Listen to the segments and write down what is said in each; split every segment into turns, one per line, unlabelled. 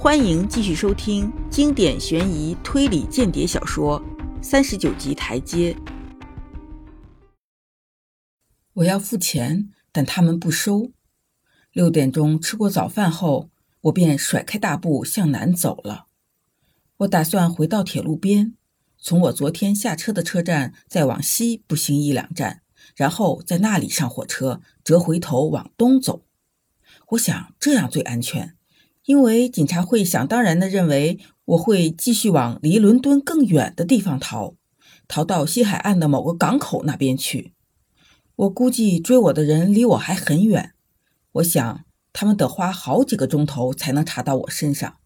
欢迎继续收听经典悬疑推理间谍小说《三十九级台阶》。
我要付钱，但他们不收。六点钟吃过早饭后，我便甩开大步向南走了。我打算回到铁路边，从我昨天下车的车站再往西步行一两站，然后在那里上火车，折回头往东走。我想这样最安全，因为警察会想当然的认为我会继续往离伦敦更远的地方逃，逃到西海岸的某个港口那边去。我估计追我的人离我还很远，我想他们得花好几个钟头才能查到我身上。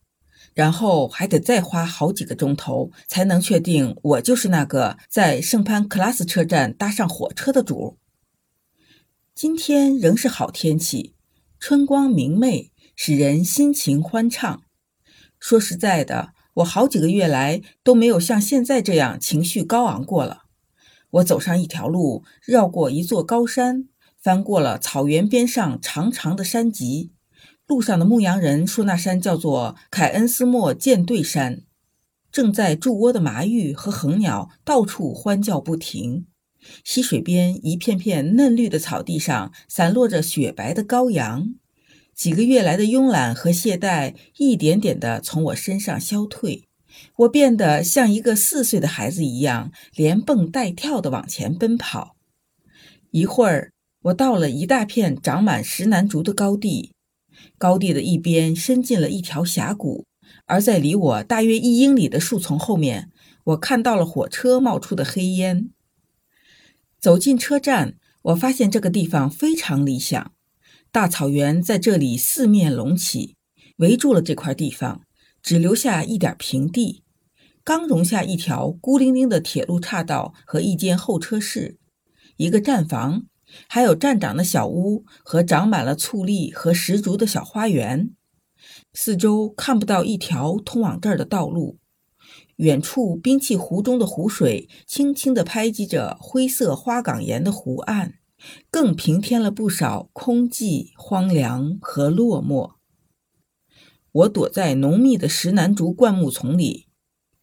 然后还得再花好几个钟头，才能确定我就是那个在圣潘克拉斯车站搭上火车的主。今天仍是好天气，春光明媚，使人心情欢畅。说实在的，我好几个月来都没有像现在这样情绪高昂过了。我走上一条路，绕过一座高山，翻过了草原边上长长的山脊。路上的牧羊人说，那山叫做凯恩斯莫舰队山。正在筑窝的麻玉和恒鸟到处欢叫不停。溪水边一片片嫩绿的草地上，散落着雪白的羔羊。几个月来的慵懒和懈怠，一点点地从我身上消退。我变得像一个四岁的孩子一样，连蹦带跳地往前奔跑。一会儿，我到了一大片长满石楠竹的高地。高地的一边伸进了一条峡谷，而在离我大约一英里的树丛后面，我看到了火车冒出的黑烟。走进车站，我发现这个地方非常理想，大草原在这里四面隆起，围住了这块地方，只留下一点平地，刚容下一条孤零零的铁路岔道和一间候车室，一个站房。还有站长的小屋和长满了醋栗和石竹的小花园，四周看不到一条通往这儿的道路。远处冰器湖中的湖水轻轻地拍击着灰色花岗岩的湖岸，更平添了不少空寂、荒凉和落寞。我躲在浓密的石楠竹灌木丛里，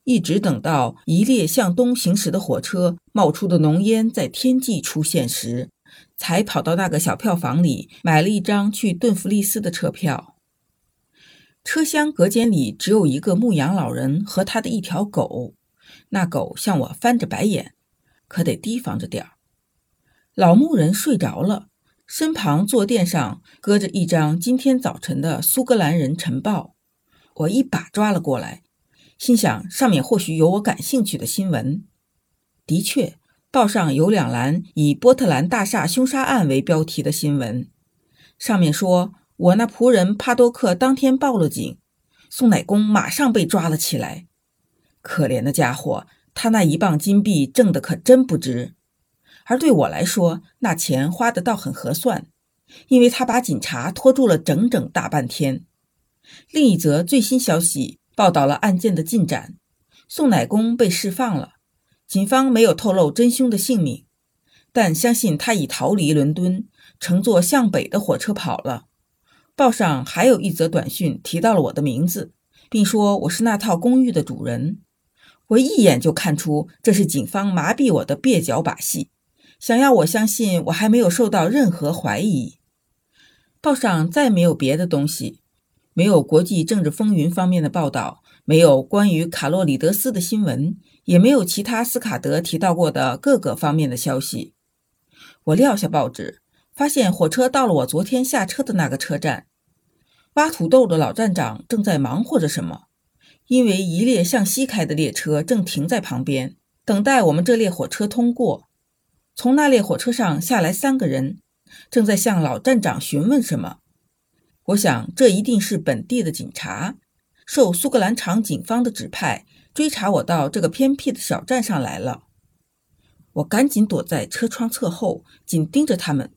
一直等到一列向东行驶的火车冒出的浓烟在天际出现时。才跑到那个小票房里，买了一张去顿弗利斯的车票。车厢隔间里只有一个牧羊老人和他的一条狗，那狗向我翻着白眼，可得提防着点儿。老牧人睡着了，身旁坐垫上搁着一张今天早晨的《苏格兰人晨报》，我一把抓了过来，心想上面或许有我感兴趣的新闻。的确。报上有两栏以波特兰大厦凶杀案为标题的新闻，上面说我那仆人帕多克当天报了警，宋乃公马上被抓了起来。可怜的家伙，他那一磅金币挣的可真不值。而对我来说，那钱花的倒很合算，因为他把警察拖住了整整大半天。另一则最新消息报道了案件的进展：宋乃公被释放了。警方没有透露真凶的姓名，但相信他已逃离伦敦，乘坐向北的火车跑了。报上还有一则短讯提到了我的名字，并说我是那套公寓的主人。我一眼就看出这是警方麻痹我的蹩脚把戏，想要我相信我还没有受到任何怀疑。报上再没有别的东西，没有国际政治风云方面的报道，没有关于卡洛里德斯的新闻。也没有其他斯卡德提到过的各个方面的消息。我撂下报纸，发现火车到了我昨天下车的那个车站。挖土豆的老站长正在忙活着什么，因为一列向西开的列车正停在旁边，等待我们这列火车通过。从那列火车上下来三个人，正在向老站长询问什么。我想，这一定是本地的警察，受苏格兰场警方的指派。追查我到这个偏僻的小站上来了，我赶紧躲在车窗侧后，紧盯着他们。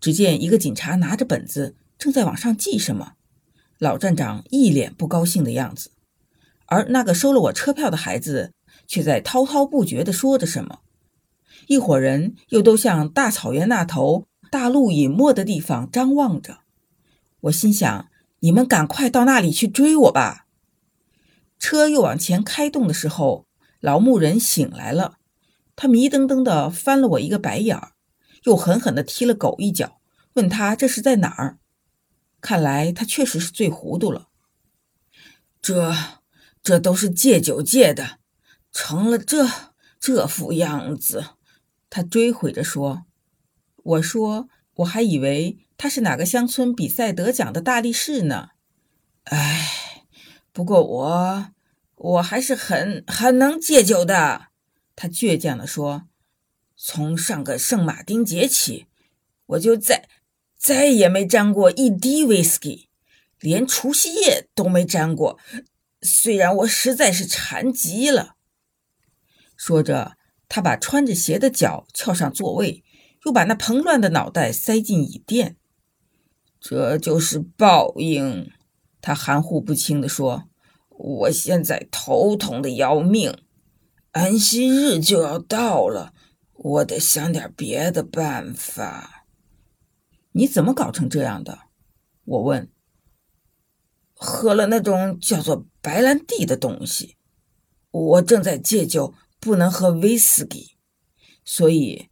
只见一个警察拿着本子，正在往上记什么。老站长一脸不高兴的样子，而那个收了我车票的孩子却在滔滔不绝地说着什么。一伙人又都向大草原那头大陆隐没的地方张望着。我心想，你们赶快到那里去追我吧！”车又往前开动的时候，老牧人醒来了，他迷瞪瞪地翻了我一个白眼儿，又狠狠地踢了狗一脚，问他这是在哪儿。看来他确实是醉糊涂了。这，这都是戒酒戒的，成了这这副样子。他追悔着说：“我说，我还以为他是哪个乡村比赛得奖的大力士呢。哎，不过我我还是很很能戒酒的。”他倔强地说：“从上个圣马丁节起，我就再再也没沾过一滴威士忌，连除夕夜都没沾过。虽然我实在是馋极了。”说着。他把穿着鞋的脚翘上座位，又把那蓬乱的脑袋塞进椅垫。这就是报应，他含糊不清地说：“我现在头痛的要命，安息日就要到了，我得想点别的办法。”你怎么搞成这样的？我问。喝了那种叫做白兰地的东西，我正在戒酒。不能喝威士忌，所以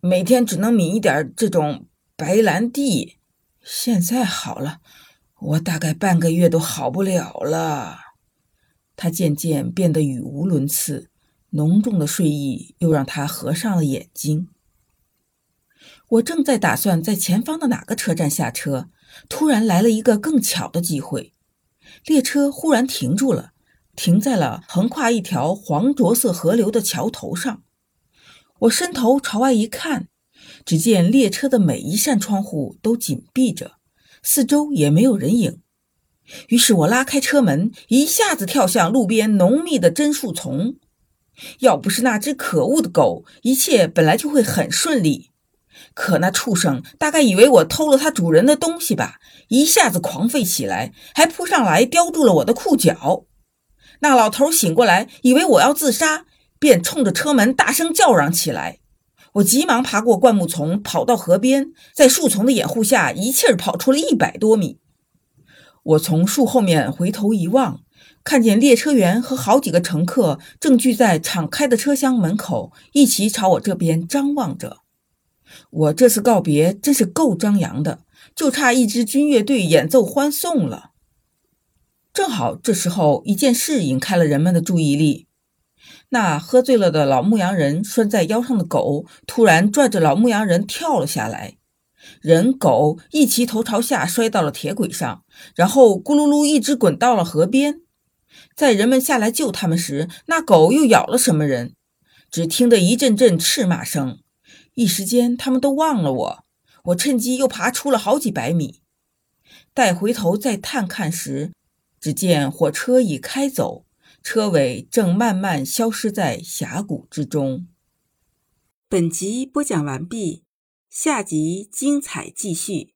每天只能抿一点这种白兰地。现在好了，我大概半个月都好不了了。他渐渐变得语无伦次，浓重的睡意又让他合上了眼睛。我正在打算在前方的哪个车站下车，突然来了一个更巧的机会，列车忽然停住了。停在了横跨一条黄浊色河流的桥头上。我伸头朝外一看，只见列车的每一扇窗户都紧闭着，四周也没有人影。于是我拉开车门，一下子跳向路边浓密的榛树丛。要不是那只可恶的狗，一切本来就会很顺利。可那畜生大概以为我偷了它主人的东西吧，一下子狂吠起来，还扑上来叼住了我的裤脚。那老头醒过来，以为我要自杀，便冲着车门大声叫嚷起来。我急忙爬过灌木丛，跑到河边，在树丛的掩护下，一气儿跑出了一百多米。我从树后面回头一望，看见列车员和好几个乘客正聚在敞开的车厢门口，一起朝我这边张望着。我这次告别真是够张扬的，就差一支军乐队演奏欢送了。正好这时候，一件事引开了人们的注意力。那喝醉了的老牧羊人拴在腰上的狗突然拽着老牧羊人跳了下来，人狗一齐头朝下摔到了铁轨上，然后咕噜噜一直滚到了河边。在人们下来救他们时，那狗又咬了什么人？只听得一阵阵斥骂声，一时间他们都忘了我。我趁机又爬出了好几百米，待回头再探看时。只见火车已开走，车尾正慢慢消失在峡谷之中。
本集播讲完毕，下集精彩继续。